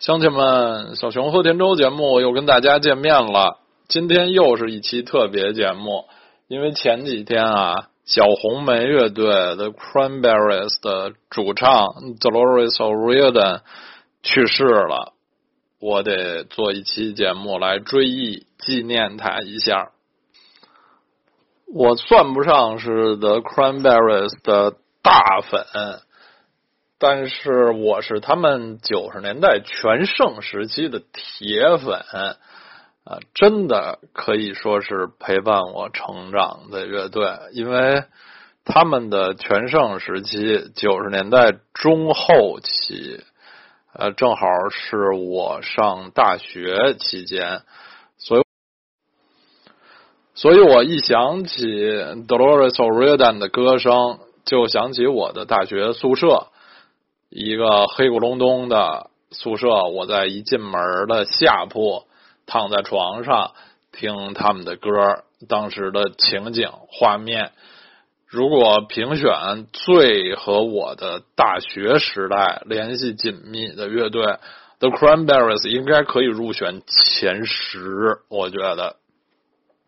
乡亲们，小熊和田周节目又跟大家见面了。今天又是一期特别节目，因为前几天啊，小红莓乐队的 Cranberries 的主唱 Dolores O'Riordan 去世了，我得做一期节目来追忆纪念他一下。我算不上是 The Cranberries 的大粉。但是我是他们九十年代全盛时期的铁粉啊，真的可以说是陪伴我成长的乐队，因为他们的全盛时期九十年代中后期，呃，正好是我上大学期间，所以，所以我一想起 Dolores O'Riordan 的歌声，就想起我的大学宿舍。一个黑咕隆咚的宿舍，我在一进门的下铺躺在床上听他们的歌，当时的情景画面。如果评选最和我的大学时代联系紧密的乐队，The Cranberries 应该可以入选前十。我觉得，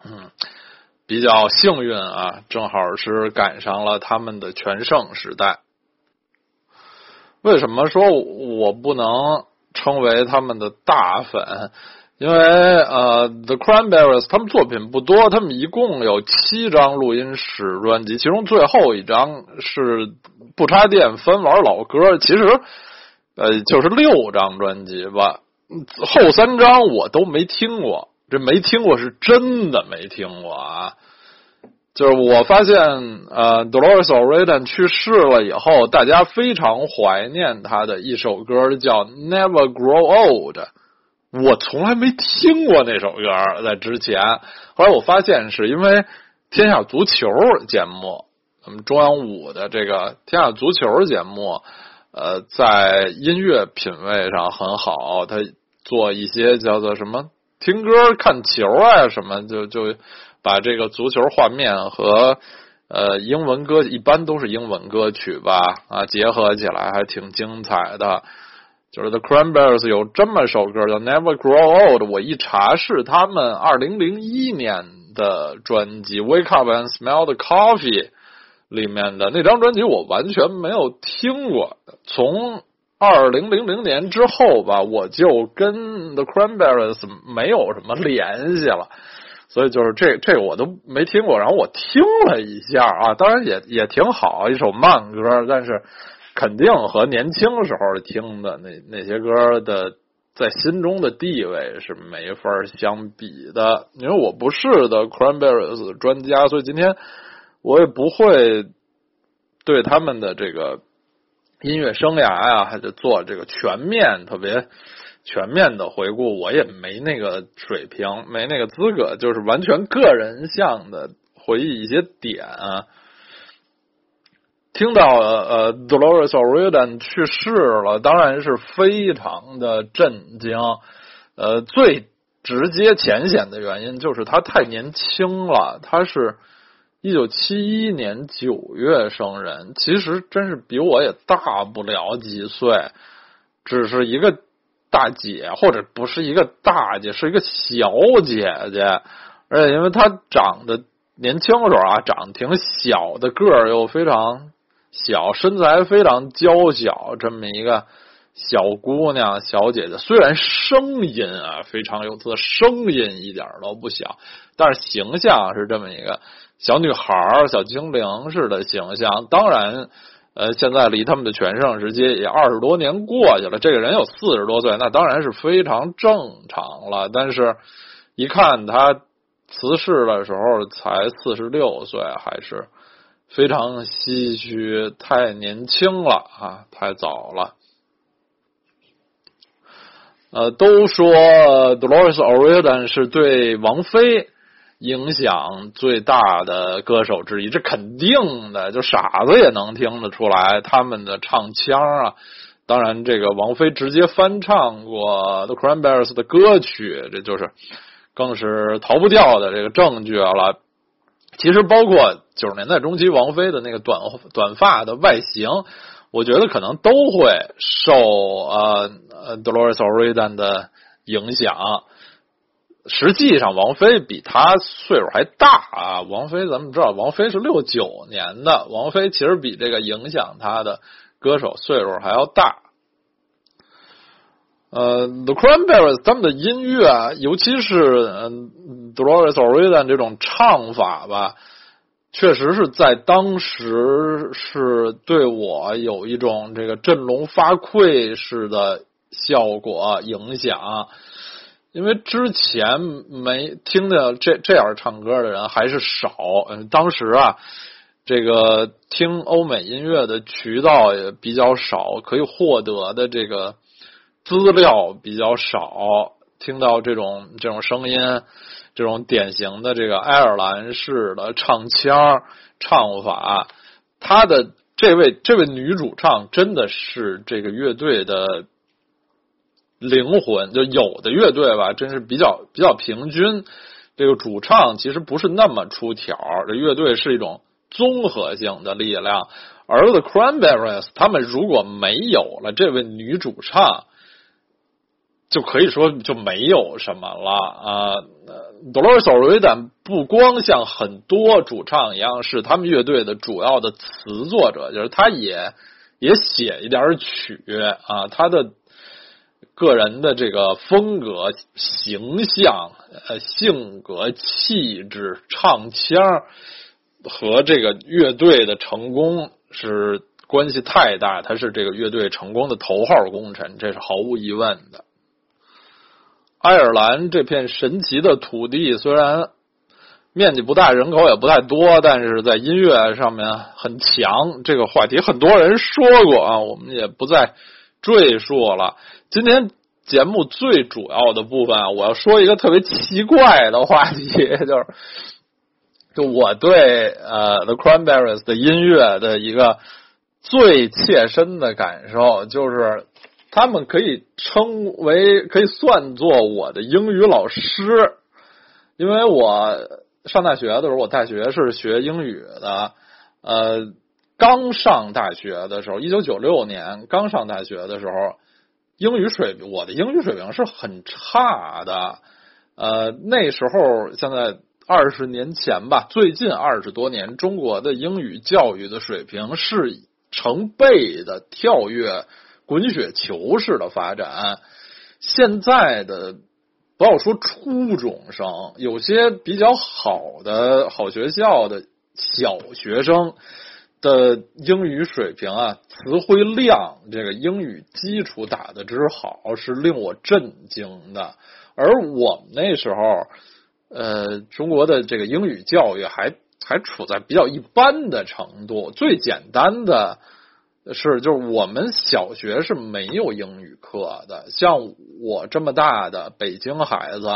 嗯，比较幸运啊，正好是赶上了他们的全盛时代。为什么说我不能称为他们的大粉？因为呃，The Cranberries 他们作品不多，他们一共有七张录音室专辑，其中最后一张是不插电分玩老歌，其实呃就是六张专辑吧，后三张我都没听过，这没听过是真的没听过啊。就是我发现，呃，Dolores O'Riordan 去世了以后，大家非常怀念他的一首歌，叫《Never Grow Old》。我从来没听过那首歌，在之前。后来我发现，是因为天下足球节目，咱们中央五的这个天下足球节目，呃，在音乐品味上很好，他做一些叫做什么听歌看球啊什么，就就。把这个足球画面和呃英文歌一般都是英文歌曲吧啊结合起来还挺精彩的。就是 The Cranberries 有这么首歌叫 Never Grow Old，我一查是他们二零零一年的专辑 Wake Up and Smell the Coffee 里面的那张专辑，我完全没有听过。从二零零零年之后吧，我就跟 The Cranberries 没有什么联系了。所以就是这这我都没听过，然后我听了一下啊，当然也也挺好，一首慢歌，但是肯定和年轻时候听的那那些歌的在心中的地位是没法相比的。因为我不是的 Cranberries 专家，所以今天我也不会对他们的这个音乐生涯呀，还得做这个全面特别。全面的回顾，我也没那个水平，没那个资格，就是完全个人向的回忆一些点。听到呃，Dolores O'Riordan 去世了，当然是非常的震惊。呃，最直接浅显的原因就是他太年轻了，他是一九七一年九月生人，其实真是比我也大不了几岁，只是一个。大姐，或者不是一个大姐，是一个小姐姐，而且因为她长得年轻的时候啊，长得挺小的个儿，又非常小，身材非常娇小，这么一个小姑娘、小姐姐，虽然声音啊非常有特声音一点都不小，但是形象是这么一个小女孩、小精灵似的形象，当然。呃，现在离他们的全盛时期也二十多年过去了。这个人有四十多岁，那当然是非常正常了。但是，一看他辞世的时候才四十六岁，还是非常唏嘘，太年轻了啊，太早了。呃，都说 Dolores O'Riordan 是对王菲。影响最大的歌手之一，这肯定的，就傻子也能听得出来他们的唱腔啊。当然，这个王菲直接翻唱过 The Cranberries 的歌曲，这就是更是逃不掉的这个证据了。其实，包括九十年代中期王菲的那个短短发的外形，我觉得可能都会受呃呃 Dolores O'Riordan 的影响。实际上，王菲比他岁数还大啊！王菲咱们知道，王菲是六九年的，王菲其实比这个影响他的歌手岁数还要大。呃，The Cranberries 他们的音乐，尤其是嗯 Dolores O'Riordan 这种唱法吧，确实是在当时是对我有一种这个振聋发聩式的效果影响。因为之前没听的这这样唱歌的人还是少，嗯，当时啊，这个听欧美音乐的渠道也比较少，可以获得的这个资料比较少，听到这种这种声音，这种典型的这个爱尔兰式的唱腔唱法，他的这位这位女主唱真的是这个乐队的。灵魂就有的乐队吧，真是比较比较平均。这个主唱其实不是那么出挑，这乐队是一种综合性的力量。而 The Cranberries 他们如果没有了这位女主唱，就可以说就没有什么了啊。Dolores O'Riordan 不光像很多主唱一样是他们乐队的主要的词作者，就是他也也写一点曲啊，他的。个人的这个风格、形象、呃性格、气质、唱腔和这个乐队的成功是关系太大，他是这个乐队成功的头号功臣，这是毫无疑问的。爱尔兰这片神奇的土地虽然面积不大，人口也不太多，但是在音乐上面很强。这个话题很多人说过啊，我们也不再赘述了。今天节目最主要的部分，我要说一个特别奇怪的话题，就是，就我对呃 The Cranberries 的音乐的一个最切身的感受，就是他们可以称为可以算作我的英语老师，因为我上大学的时候，我大学是学英语的，呃，刚上大学的时候，一九九六年刚上大学的时候。英语水平，我的英语水平是很差的。呃，那时候，现在二十年前吧，最近二十多年，中国的英语教育的水平是成倍的跳跃、滚雪球式的发展。现在的不要说初中生，有些比较好的好学校的小学生。的英语水平啊，词汇量，这个英语基础打的之好，是令我震惊的。而我们那时候，呃，中国的这个英语教育还还处在比较一般的程度。最简单的是，就是我们小学是没有英语课的。像我这么大的北京孩子，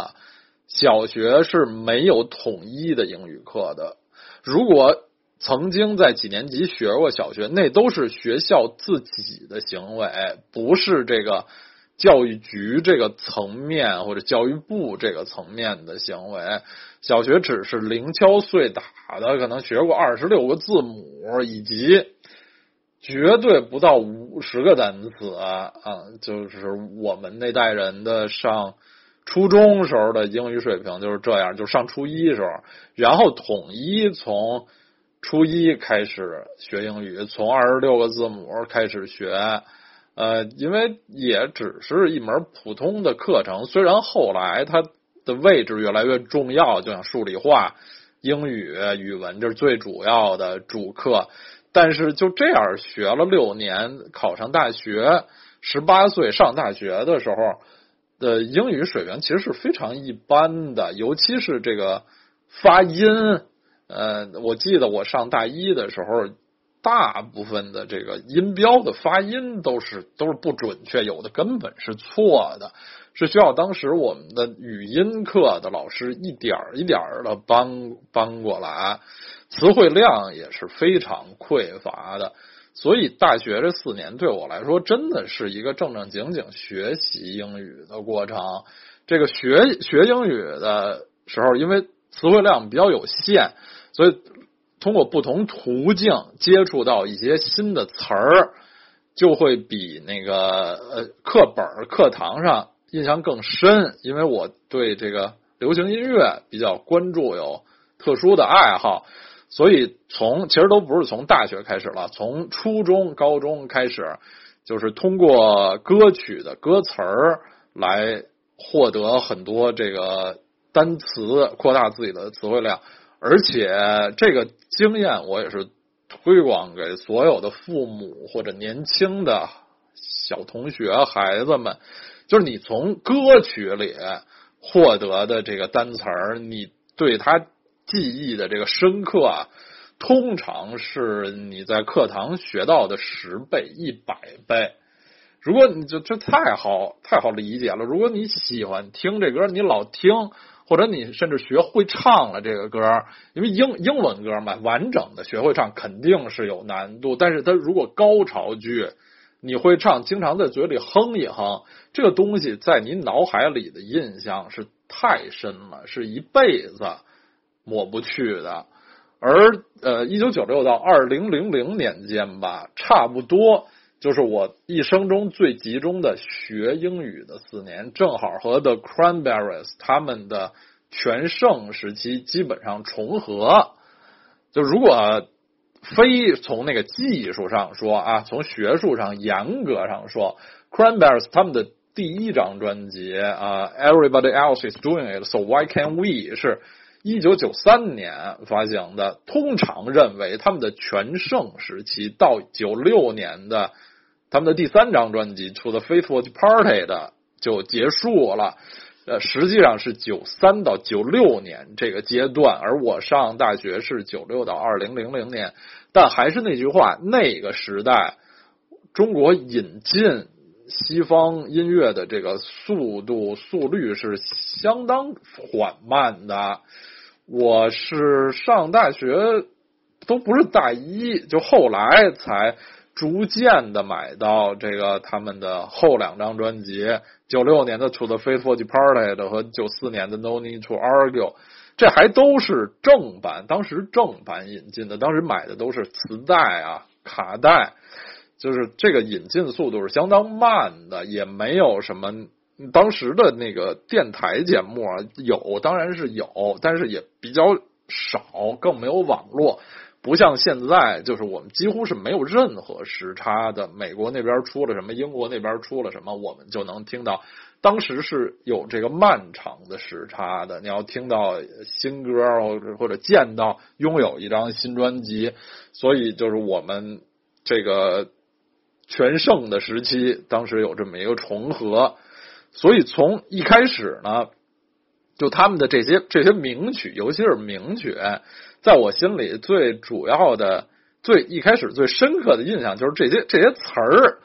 小学是没有统一的英语课的。如果曾经在几年级学过小学，那都是学校自己的行为，不是这个教育局这个层面或者教育部这个层面的行为。小学只是零敲碎打的，可能学过二十六个字母，以及绝对不到五十个单词啊！就是我们那代人的上初中时候的英语水平就是这样，就上初一时候，然后统一从。初一开始学英语，从二十六个字母开始学，呃，因为也只是一门普通的课程。虽然后来它的位置越来越重要，就像数理化、英语、语文这是最主要的主课，但是就这样学了六年，考上大学，十八岁上大学的时候的英语水平其实是非常一般的，尤其是这个发音。呃，我记得我上大一的时候，大部分的这个音标的发音都是都是不准确，有的根本是错的，是需要当时我们的语音课的老师一点一点的帮帮过来，词汇量也是非常匮乏的，所以大学这四年对我来说真的是一个正正经经学习英语的过程。这个学学英语的时候，因为词汇量比较有限。所以，通过不同途径接触到一些新的词儿，就会比那个呃课本课堂上印象更深，因为我对这个流行音乐比较关注，有特殊的爱好，所以从其实都不是从大学开始了，从初中、高中开始，就是通过歌曲的歌词儿来获得很多这个单词，扩大自己的词汇量，而且这个经验我也是。推广给所有的父母或者年轻的小同学、孩子们，就是你从歌曲里获得的这个单词儿，你对他记忆的这个深刻啊，通常是你在课堂学到的十倍、一百倍。如果你就这太好太好理解了，如果你喜欢听这歌，你老听。或者你甚至学会唱了这个歌，因为英英文歌嘛，完整的学会唱肯定是有难度。但是它如果高潮句你会唱，经常在嘴里哼一哼，这个东西在你脑海里的印象是太深了，是一辈子抹不去的。而呃，一九九六到二零零零年间吧，差不多。就是我一生中最集中的学英语的四年，正好和 The Cranberries 他们的全盛时期基本上重合。就如果非从那个技术上说啊，从学术上严格上说，Cranberries 他们的第一张专辑啊，Everybody Else Is Doing It，So Why Can We 是一九九三年发行的。通常认为他们的全盛时期到九六年的。他们的第三张专辑《出的 Faithful Party》的就结束了，呃，实际上是九三到九六年这个阶段，而我上大学是九六到二零零零年。但还是那句话，那个时代中国引进西方音乐的这个速度速率是相当缓慢的。我是上大学都不是大一，就后来才。逐渐的买到这个他们的后两张专辑，九六年的《To the Faithful Departed》和九四年的《No Need to Argue》，这还都是正版，当时正版引进的，当时买的都是磁带啊、卡带，就是这个引进速度是相当慢的，也没有什么当时的那个电台节目啊有，当然是有，但是也比较少，更没有网络。不像现在，就是我们几乎是没有任何时差的。美国那边出了什么，英国那边出了什么，我们就能听到。当时是有这个漫长的时差的。你要听到新歌，或者或者见到拥有一张新专辑，所以就是我们这个全盛的时期，当时有这么一个重合。所以从一开始呢，就他们的这些这些名曲，尤其是名曲。在我心里最主要的、最一开始最深刻的印象就是这些这些词儿。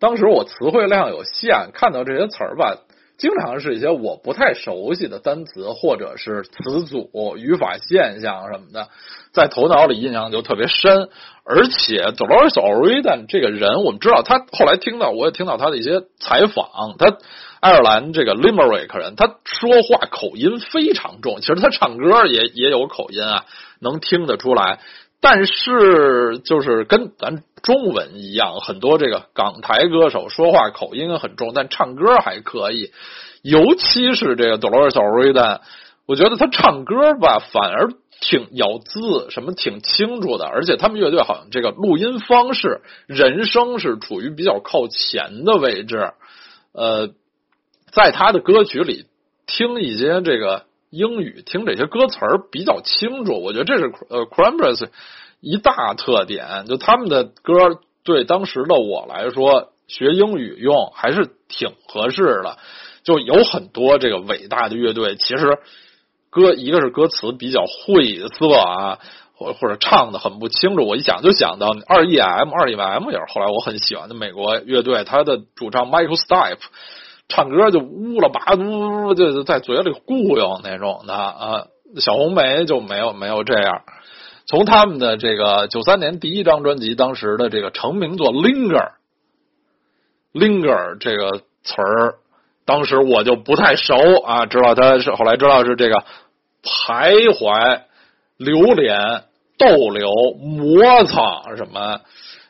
当时我词汇量有限，看到这些词儿吧，经常是一些我不太熟悉的单词或者是词组、语法现象什么的，在头脑里印象就特别深。而且 Dolores O'Riordan 这个人，我们知道他后来听到，我也听到他的一些采访，他。爱尔兰这个 Limerick 人，他说话口音非常重，其实他唱歌也也有口音啊，能听得出来。但是就是跟咱中文一样，很多这个港台歌手说话口音很重，但唱歌还可以。尤其是这个 Dolores O'Riordan，我觉得他唱歌吧，反而挺咬字什么挺清楚的，而且他们乐队好像这个录音方式，人声是处于比较靠前的位置，呃。在他的歌曲里听一些这个英语，听这些歌词儿比较清楚，我觉得这是呃 Cranberries 一大特点。就他们的歌对当时的我来说，学英语用还是挺合适的。就有很多这个伟大的乐队，其实歌一个是歌词比较晦涩啊，或或者唱的很不清楚。我一想就想到二 E M，二 E M 也是后来我很喜欢的美国乐队，他的主唱 Michael Stipe。唱歌就呜了吧嘟，就在嘴里咕悠那种的啊。小红梅就没有没有这样。从他们的这个九三年第一张专辑，当时的这个成名作《Linger》，Linger 这个词儿，当时我就不太熟啊。知道他是后来知道是这个徘徊、流连、逗留、磨蹭什么。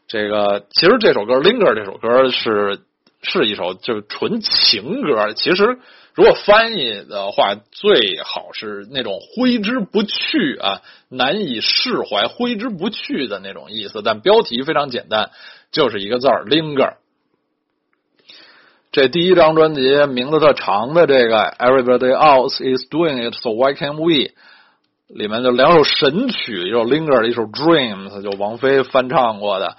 这个其实这首歌《Linger》这首歌是是一首就是纯情歌，其实。如果翻译的话，最好是那种挥之不去啊，难以释怀、挥之不去的那种意思。但标题非常简单，就是一个字儿 “linger”。这第一张专辑名字特长的这个 “Everybody Else Is Doing It So Why Can't We”，里面就两首神曲，一首《Linger》，一首《Dreams》，就王菲翻唱过的，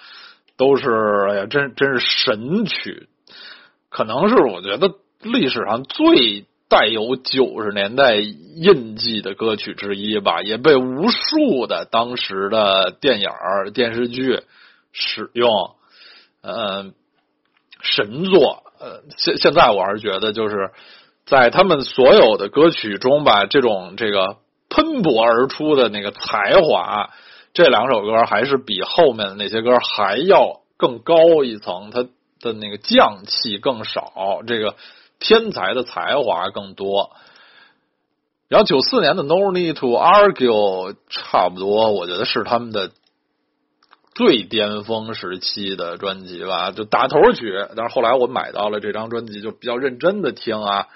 都是哎呀，真真是神曲。可能是我觉得。历史上最带有九十年代印记的歌曲之一吧，也被无数的当时的电影、电视剧使用。嗯，神作。呃，现现在我还是觉得，就是在他们所有的歌曲中吧，这种这个喷薄而出的那个才华，这两首歌还是比后面的那些歌还要更高一层，它的那个匠气更少。这个。天才的才华更多，然后九四年的《No Need to Argue》差不多，我觉得是他们的最巅峰时期的专辑吧，就打头曲。但是后来我买到了这张专辑，就比较认真的听啊。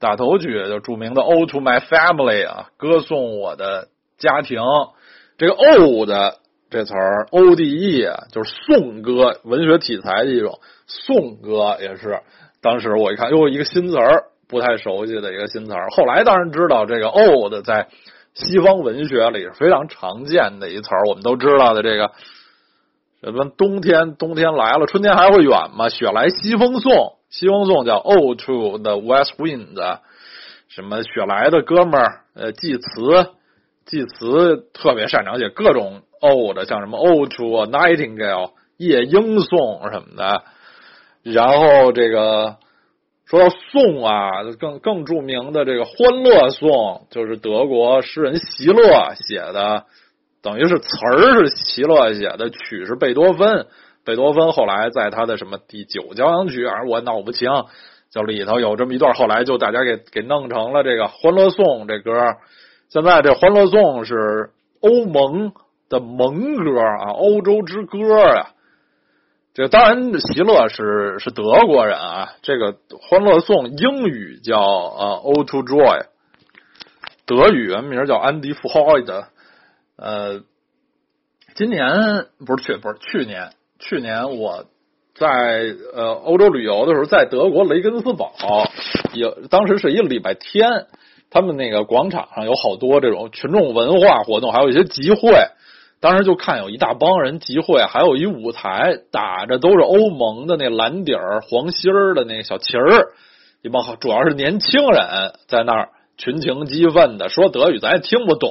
打头曲就著名的《O to My Family》啊，歌颂我的家庭。这个 “Ode” 这词儿，“O D E” 就是颂歌，文学题材的一种颂歌，也是。当时我一看，又一个新词儿，不太熟悉的一个新词儿。后来当然知道，这个 “old” 在西方文学里是非常常见的一词儿。我们都知道的这个什么冬天，冬天来了，春天还会远吗？雪来西风送，西风送叫 old to the west wind”。什么雪来的哥们儿，呃，祭词，祭词特别擅长写各种 old，像什么 old to a nightingale”，夜莺颂什么的。然后这个说到颂啊，更更著名的这个《欢乐颂》，就是德国诗人席勒写的，等于是词儿是席勒写的，曲是贝多芬。贝多芬后来在他的什么第九交响曲，而我闹不清，就里头有这么一段，后来就大家给给弄成了这个《欢乐颂》这歌。现在这《欢乐颂》是欧盟的盟歌啊，欧洲之歌呀。这当然，席勒是是德国人啊。这个《欢乐颂》英语叫呃《O to Joy》，德语原名叫安迪·富豪的。呃，今年不是去不是去年，去年我在呃欧洲旅游的时候，在德国雷根斯堡，有当时是一个礼拜天，他们那个广场上有好多这种群众文化活动，还有一些集会。当时就看有一大帮人集会，还有一舞台打着都是欧盟的那蓝底儿黄心儿的那小旗儿，一帮主要是年轻人在那儿群情激愤的说德语，咱也听不懂，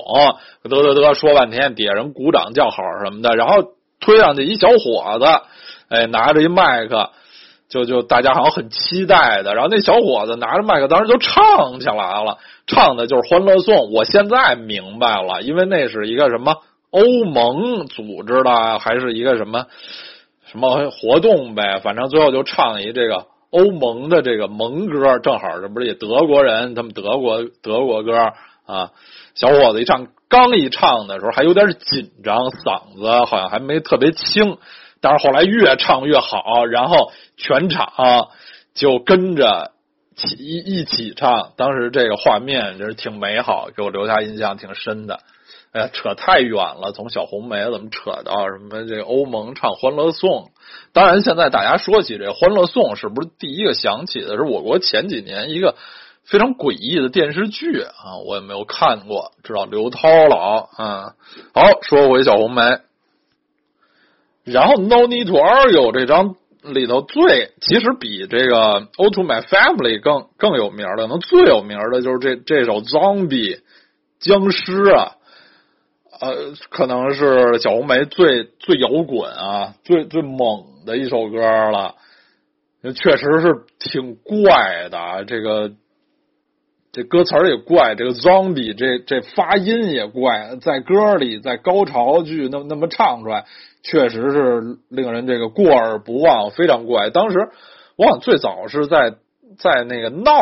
嘚嘚嘚说半天，底下人鼓掌叫好什么的，然后推上去一小伙子，哎，拿着一麦克，就就大家好像很期待的，然后那小伙子拿着麦克，当时就唱起来了，唱的就是《欢乐颂》。我现在明白了，因为那是一个什么？欧盟组织的还是一个什么什么活动呗？反正最后就唱一这个欧盟的这个盟歌，正好这不是也德国人，他们德国德国歌啊。小伙子一唱，刚一唱的时候还有点紧张，嗓子好像还没特别清，但是后来越唱越好，然后全场就跟着一一起唱。当时这个画面就是挺美好，给我留下印象挺深的。哎呀，扯太远了，从小红梅怎么扯到什么这个欧盟唱《欢乐颂》？当然，现在大家说起这《欢乐颂》，是不是第一个想起的是我国前几年一个非常诡异的电视剧啊？我也没有看过，知道刘涛了啊。好，说回小红梅，然后《No Need to Argue》这张里头最其实比这个《o to My Family》更更有名的，能最有名的就是这这首《Zombie》僵尸啊。呃，可能是小红梅最最摇滚啊，最最猛的一首歌了。确实是挺怪的，这个这歌词也怪，这个 zombie 这这发音也怪，在歌里在高潮句那那么唱出来，确实是令人这个过耳不忘，非常怪。当时我想最早是在在那个闹。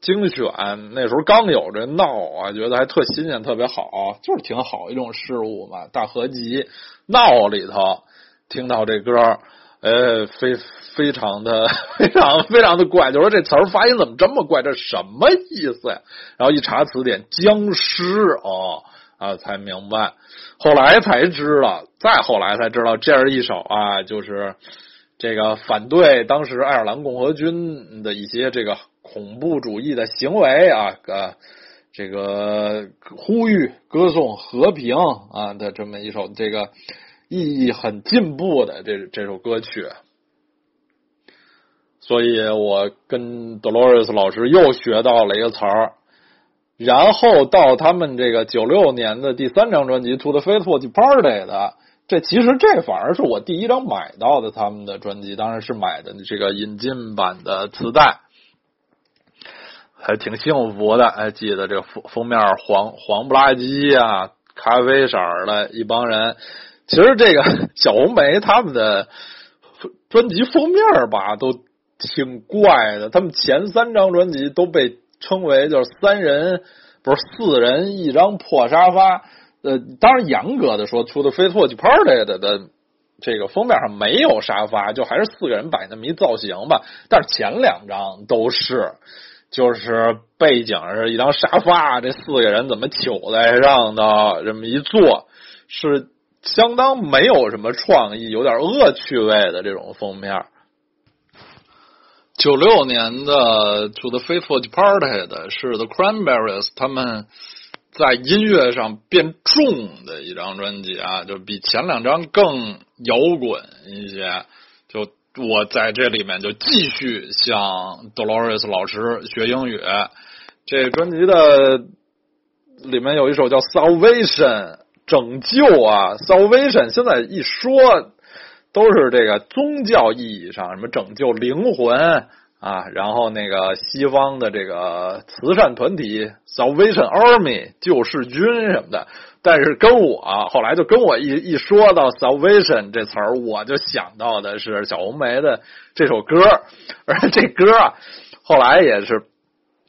精选那时候刚有这闹啊，觉得还特新鲜，特别好，就是挺好一种事物嘛。大合集闹里头听到这歌，呃，非非常的 非常非常的怪，就说这词儿发音怎么这么怪？这什么意思呀？然后一查词典，僵尸哦啊，才明白。后来才知道，再后来才知道，这是一首啊，就是这个反对当时爱尔兰共和军的一些这个恐怖主义的行为啊，呃，这个呼吁歌颂和平啊的这么一首这个意义很进步的这这首歌曲。所以我跟 Dolores 老师又学到了一个词儿。然后到他们这个九六年的第三张专辑《To the Faithful Departed》的，这其实这反而是我第一张买到的他们的专辑，当然是买的这个引进版的磁带，还挺幸福的。还记得这个封封面黄黄不拉几啊，咖啡色的一帮人。其实这个 小红梅他们的专辑封面吧，都挺怪的。他们前三张专辑都被。称为就是三人不是四人一张破沙发，呃，当然严格的说，出的《飞错去 Party》的的这个封面上没有沙发，就还是四个人摆那么一造型吧。但是前两张都是，就是背景是一张沙发，这四个人怎么糗在上的这么一坐，是相当没有什么创意，有点恶趣味的这种封面。九六年的《To the Faithful Departed》是 The Cranberries 他们在音乐上变重的一张专辑啊，就比前两张更摇滚一些。就我在这里面就继续向 Dolores 老师学英语。这专辑的里面有一首叫《Salvation》，拯救啊，《Salvation》现在一说。都是这个宗教意义上什么拯救灵魂啊，然后那个西方的这个慈善团体 Salvation Army 救世军什么的，但是跟我后来就跟我一一说到 Salvation 这词儿，我就想到的是小红梅的这首歌，而这歌啊，后来也是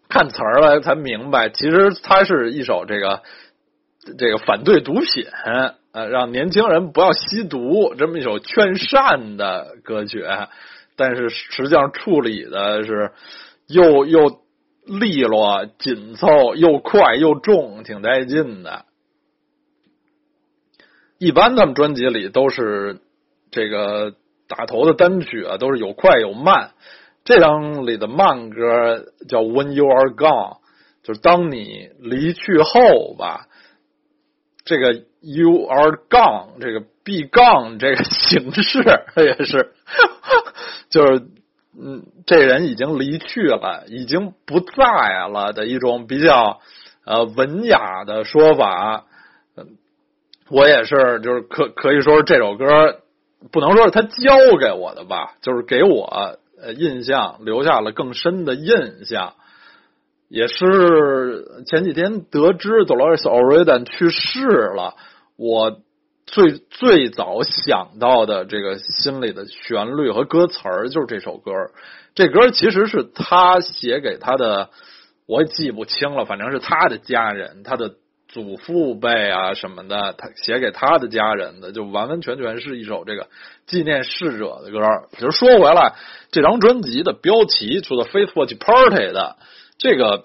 看词儿了才明白，其实它是一首这个这个反对毒品。呃，让年轻人不要吸毒，这么一首劝善的歌曲，但是实际上处理的是又又利落、紧凑、又快又重，挺带劲的。一般他们专辑里都是这个打头的单曲啊，都是有快有慢。这张里的慢歌叫《When You Are Gone》，就是当你离去后吧。这个 you are gone，这个 be gone 这个形式也是，就是嗯，这人已经离去了，已经不在了的一种比较呃文雅的说法。我也是，就是可可以说是这首歌不能说是他教给我的吧，就是给我呃印象留下了更深的印象。也是前几天得知 Dolores O'Riordan 去世了，我最最早想到的这个心里的旋律和歌词儿就是这首歌。这歌其实是他写给他的，我也记不清了，反正是他的家人，他的祖父辈啊什么的，他写给他的家人的，就完完全全是一首这个纪念逝者的歌。其实说回来，这张专辑的标题除了 Faithful Party 的。这个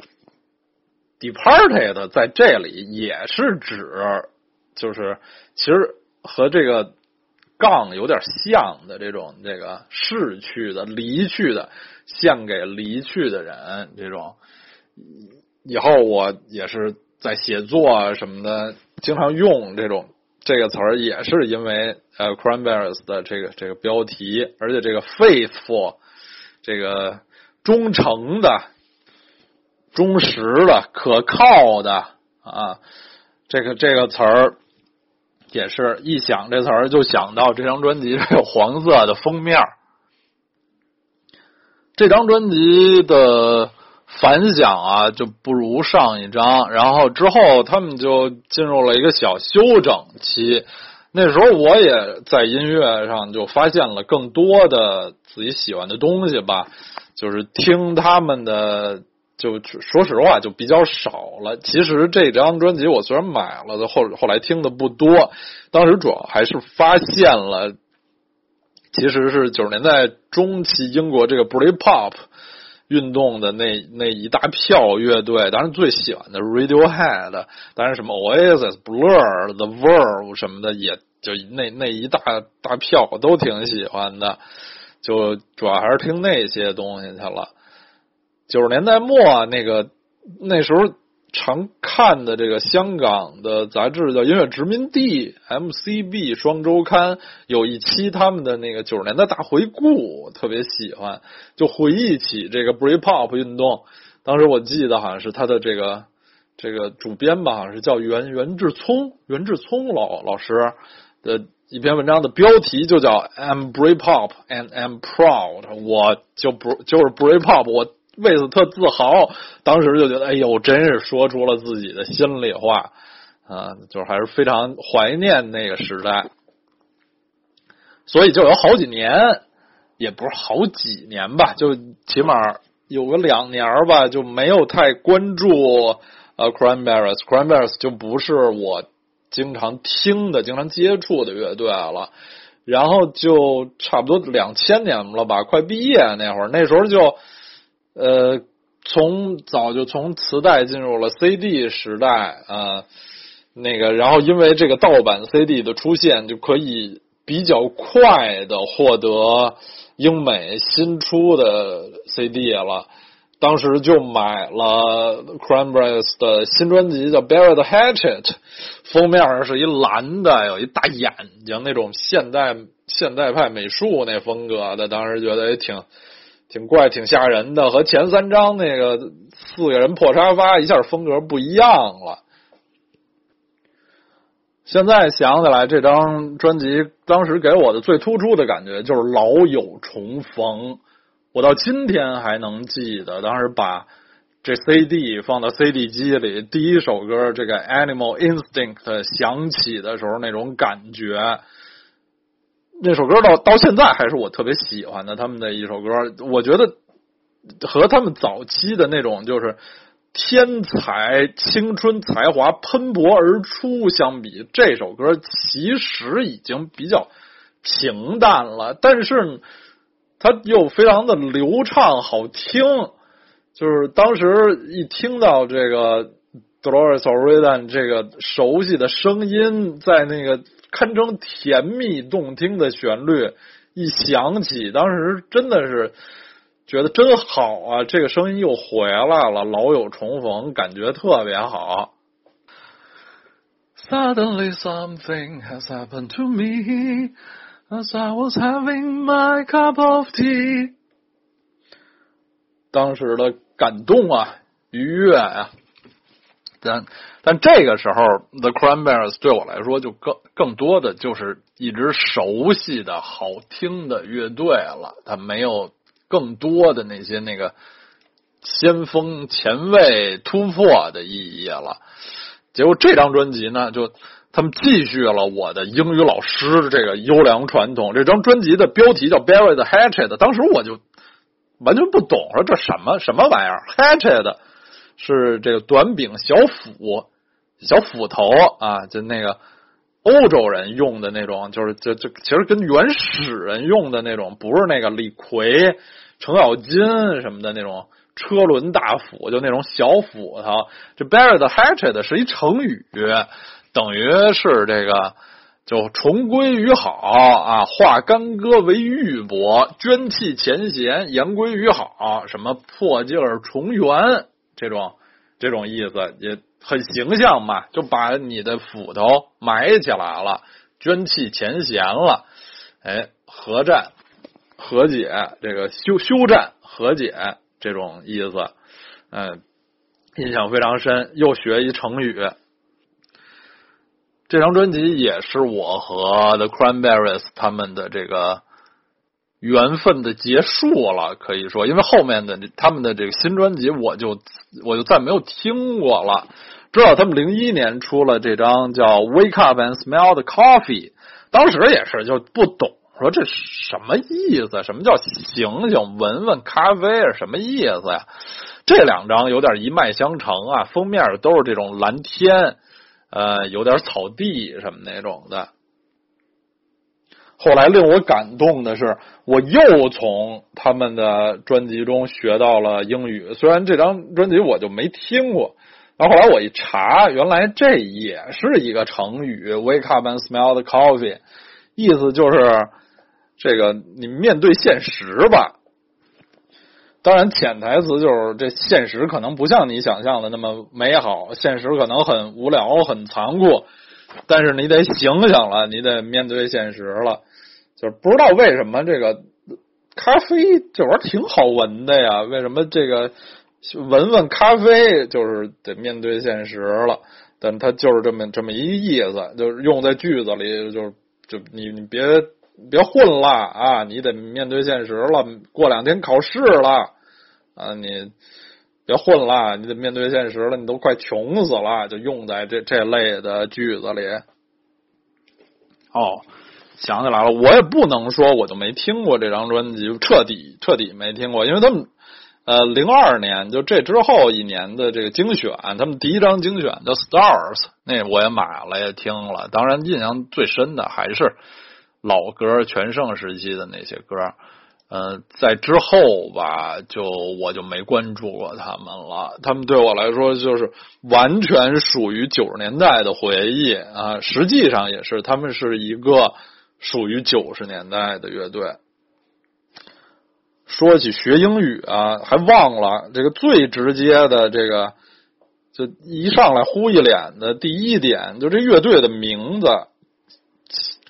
departed 在这里也是指，就是其实和这个杠有点像的这种这个逝去的、离去的，献给离去的人这种。以后我也是在写作什么的，经常用这种这个词儿，也是因为呃 cranberries 的这个这个标题，而且这个 faithful 这个忠诚的。忠实的、可靠的啊，这个这个词儿也是一想这词儿就想到这张专辑是有黄色的封面。这张专辑的反响啊就不如上一张，然后之后他们就进入了一个小休整期。那时候我也在音乐上就发现了更多的自己喜欢的东西吧，就是听他们的。就说实话，就比较少了。其实这张专辑我虽然买了，后后来听的不多。当时主要还是发现了其实是九十年代中期英国这个 Britpop 运动的那那一大票乐队，当然最喜欢的 Radiohead，当然什么 Oasis、Blur、The Verve 什么的，也就那那一大大票我都挺喜欢的，就主要还是听那些东西去了。九十年代末那个那时候。常看的这个香港的杂志叫《音乐殖民地》，MCB 双周刊有一期他们的那个九十年代大回顾，特别喜欢，就回忆起这个 Britpop 运动。当时我记得好像是他的这个这个主编吧，好像是叫袁袁志聪，袁志聪老老师的一篇文章的标题就叫 "I'm Britpop and I'm proud"，我就不就是 Britpop，我。为此特自豪，当时就觉得，哎呦，真是说出了自己的心里话。啊，就是还是非常怀念那个时代，所以就有好几年，也不是好几年吧，就起码有个两年吧，就没有太关注呃 Cranberries，Cranberries 就不是我经常听的、经常接触的乐队了，然后就差不多两千年了吧，快毕业那会儿，那时候就。呃，从早就从磁带进入了 CD 时代啊，那个，然后因为这个盗版 CD 的出现，就可以比较快的获得英美新出的 CD 了。当时就买了 Cranberries 的新专辑叫《Bury the Hatchet》，封面上是一蓝的，有一大眼睛那种现代现代派美术那风格的，当时觉得也挺。挺怪，挺吓人的，和前三张那个四个人破沙发一下风格不一样了。现在想起来，这张专辑当时给我的最突出的感觉就是老友重逢。我到今天还能记得，当时把这 CD 放到 CD 机里，第一首歌这个《Animal Instinct》响起的时候那种感觉。那首歌到到现在还是我特别喜欢的，他们的一首歌，我觉得和他们早期的那种就是天才青春才华喷薄而出相比，这首歌其实已经比较平淡了，但是它又非常的流畅好听，就是当时一听到这个 Dolores O'Riordan 这个熟悉的声音，在那个。堪称甜蜜动听的旋律一响起，当时真的是觉得真好啊！这个声音又回来了，老友重逢，感觉特别好。Suddenly something has happened to me as I was having my cup of tea。当时的感动啊，愉悦啊。但但这个时候，The Cranberries 对我来说就更更多的就是一支熟悉的好听的乐队了，它没有更多的那些那个先锋、前卫、突破的意义了。结果这张专辑呢，就他们继续了我的英语老师这个优良传统。这张专辑的标题叫《Bury the Hatchet》，当时我就完全不懂，说这什么什么玩意儿，Hatchet。是这个短柄小斧，小斧头啊，就那个欧洲人用的那种，就是就就其实跟原始人用的那种，不是那个李逵、程咬金什么的那种车轮大斧，就那种小斧头。这 bear the hatchet 是一成语，等于是这个就重归于好啊，化干戈为玉帛，捐弃前嫌，言归于好，什么破镜重圆。这种这种意思也很形象嘛，就把你的斧头埋起来了，捐弃前嫌了，哎，和战和解，这个休休战和解这种意思，嗯，印象非常深。又学一成语，这张专辑也是我和 The Cranberries 他们的这个。缘分的结束了，可以说，因为后面的他们的这个新专辑，我就我就再没有听过了。知道他们零一年出了这张叫《Wake Up and Smell the Coffee》，当时也是就不懂，说这什么意思？什么叫醒醒闻闻咖啡是什么意思呀？这两张有点一脉相承啊，封面都是这种蓝天，呃，有点草地什么那种的。后来令我感动的是，我又从他们的专辑中学到了英语。虽然这张专辑我就没听过，然后后来我一查，原来这也是一个成语，“wake up and smell the coffee”，意思就是这个你面对现实吧。当然，潜台词就是这现实可能不像你想象的那么美好，现实可能很无聊、很残酷，但是你得醒醒了，你得面对现实了。就是不知道为什么这个咖啡这玩意儿挺好闻的呀？为什么这个闻闻咖啡就是得面对现实了？但它就是这么这么一意思，就是用在句子里，就是就你你别别混了啊！你得面对现实了，过两天考试了啊！你别混了，你得面对现实了，你都快穷死了，就用在这这类的句子里。哦。想起来了，我也不能说我就没听过这张专辑，彻底彻底没听过，因为他们呃零二年就这之后一年的这个精选，他们第一张精选叫 Stars，那我也买了也听了，当然印象最深的还是老歌全盛时期的那些歌，呃，在之后吧，就我就没关注过他们了，他们对我来说就是完全属于九十年代的回忆啊，实际上也是他们是一个。属于九十年代的乐队。说起学英语啊，还忘了这个最直接的这个，就一上来呼一脸的第一点，就这乐队的名字，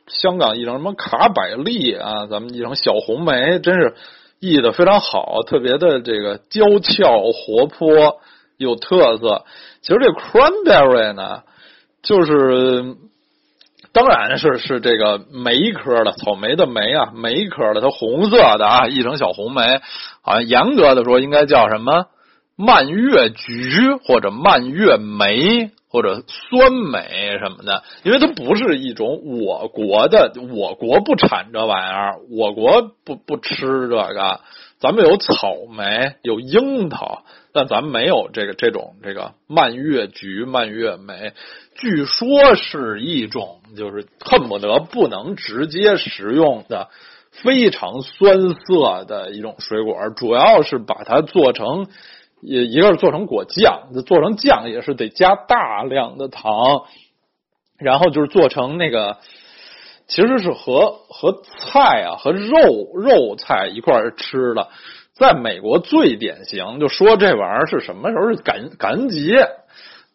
香港译成什么卡百利啊，咱们译成小红梅，真是译的非常好，特别的这个娇俏活泼有特色。其实这 cranberry 呢，就是。当然是是这个梅科的草莓的梅啊，梅科的它红色的啊，译成小红梅，好像严格的说应该叫什么？蔓越橘或者蔓越莓或者酸梅什么的，因为它不是一种我国的，我国不产这玩意儿，我国不不吃这个，咱们有草莓有樱桃，但咱没有这个这种这个蔓越橘蔓越莓。据说是一种，就是恨不得不能直接食用的非常酸涩的一种水果，主要是把它做成，一一个是做成果酱，做成酱也是得加大量的糖，然后就是做成那个，其实是和和菜啊和肉肉菜一块吃的，在美国最典型，就说这玩意儿是什么时候是感感恩节。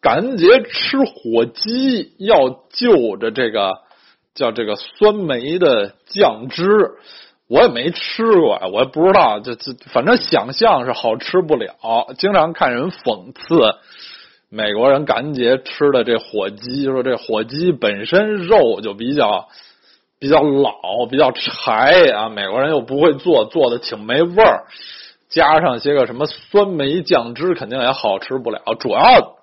感恩节吃火鸡要就着这个叫这个酸梅的酱汁，我也没吃过，我也不知道，就就反正想象是好吃不了。经常看人讽刺美国人感恩节吃的这火鸡，说这火鸡本身肉就比较比较老，比较柴啊，美国人又不会做，做的挺没味儿，加上些个什么酸梅酱汁，肯定也好吃不了。主要。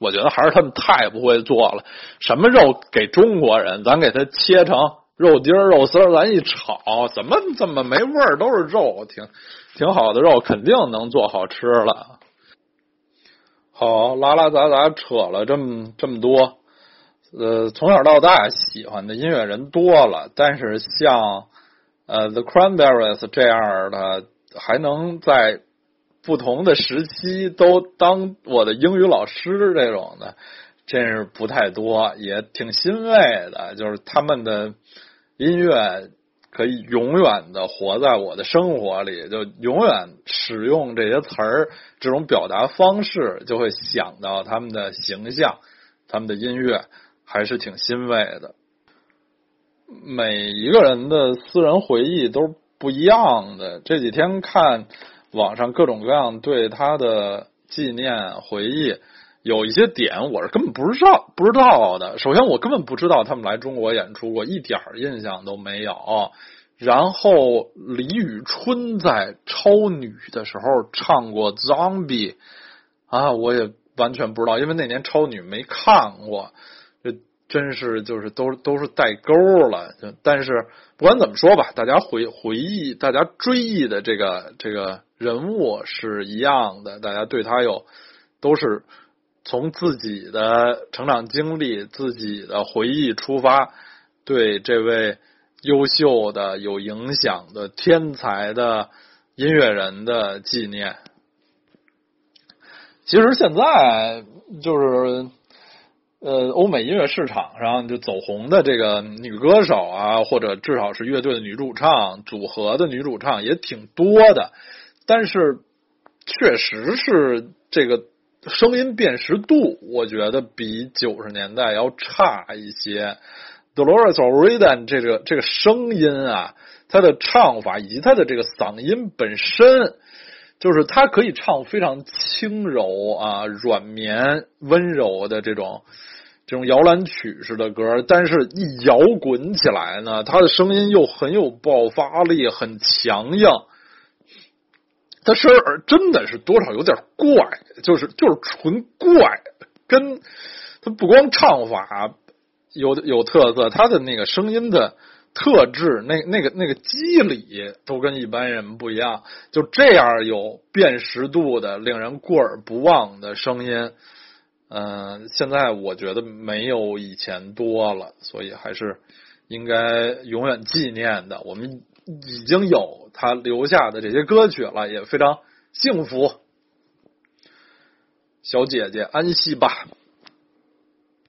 我觉得还是他们太不会做了。什么肉给中国人，咱给它切成肉丁、肉丝，咱一炒，怎么怎么没味儿？都是肉，挺挺好的肉，肯定能做好吃了。好，拉拉杂杂扯了这么这么多。呃，从小到大喜欢的音乐人多了，但是像呃 The Cranberries 这样的，还能在。不同的时期都当我的英语老师这种的，真是不太多，也挺欣慰的。就是他们的音乐可以永远的活在我的生活里，就永远使用这些词儿，这种表达方式，就会想到他们的形象，他们的音乐，还是挺欣慰的。每一个人的私人回忆都不一样的。这几天看。网上各种各样对他的纪念回忆，有一些点我是根本不知道不知道的。首先，我根本不知道他们来中国演出过，一点印象都没有。然后，李宇春在超女的时候唱过《Zombie》，啊，我也完全不知道，因为那年超女没看过。真是就是都都是带钩了，但是不管怎么说吧，大家回回忆，大家追忆的这个这个人物是一样的，大家对他有都是从自己的成长经历、自己的回忆出发，对这位优秀的、有影响的、天才的音乐人的纪念。其实现在就是呃，欧美音乐市场上就走红的这个女歌手啊，或者至少是乐队的女主唱、组合的女主唱也挺多的，但是确实是这个。声音辨识度，我觉得比九十年代要差一些。Dolores O'Riordan 这个这个声音啊，她的唱法以及她的这个嗓音本身，就是他可以唱非常轻柔啊、软绵、温柔的这种这种摇篮曲式的歌，但是一摇滚起来呢，他的声音又很有爆发力，很强硬。他声儿真的是多少有点怪，就是就是纯怪，跟他不光唱法有有特色，他的那个声音的特质，那那个那个机理都跟一般人不一样。就这样有辨识度的、令人过耳不忘的声音，嗯，现在我觉得没有以前多了，所以还是应该永远纪念的。我们。已经有他留下的这些歌曲了，也非常幸福。小姐姐安息吧。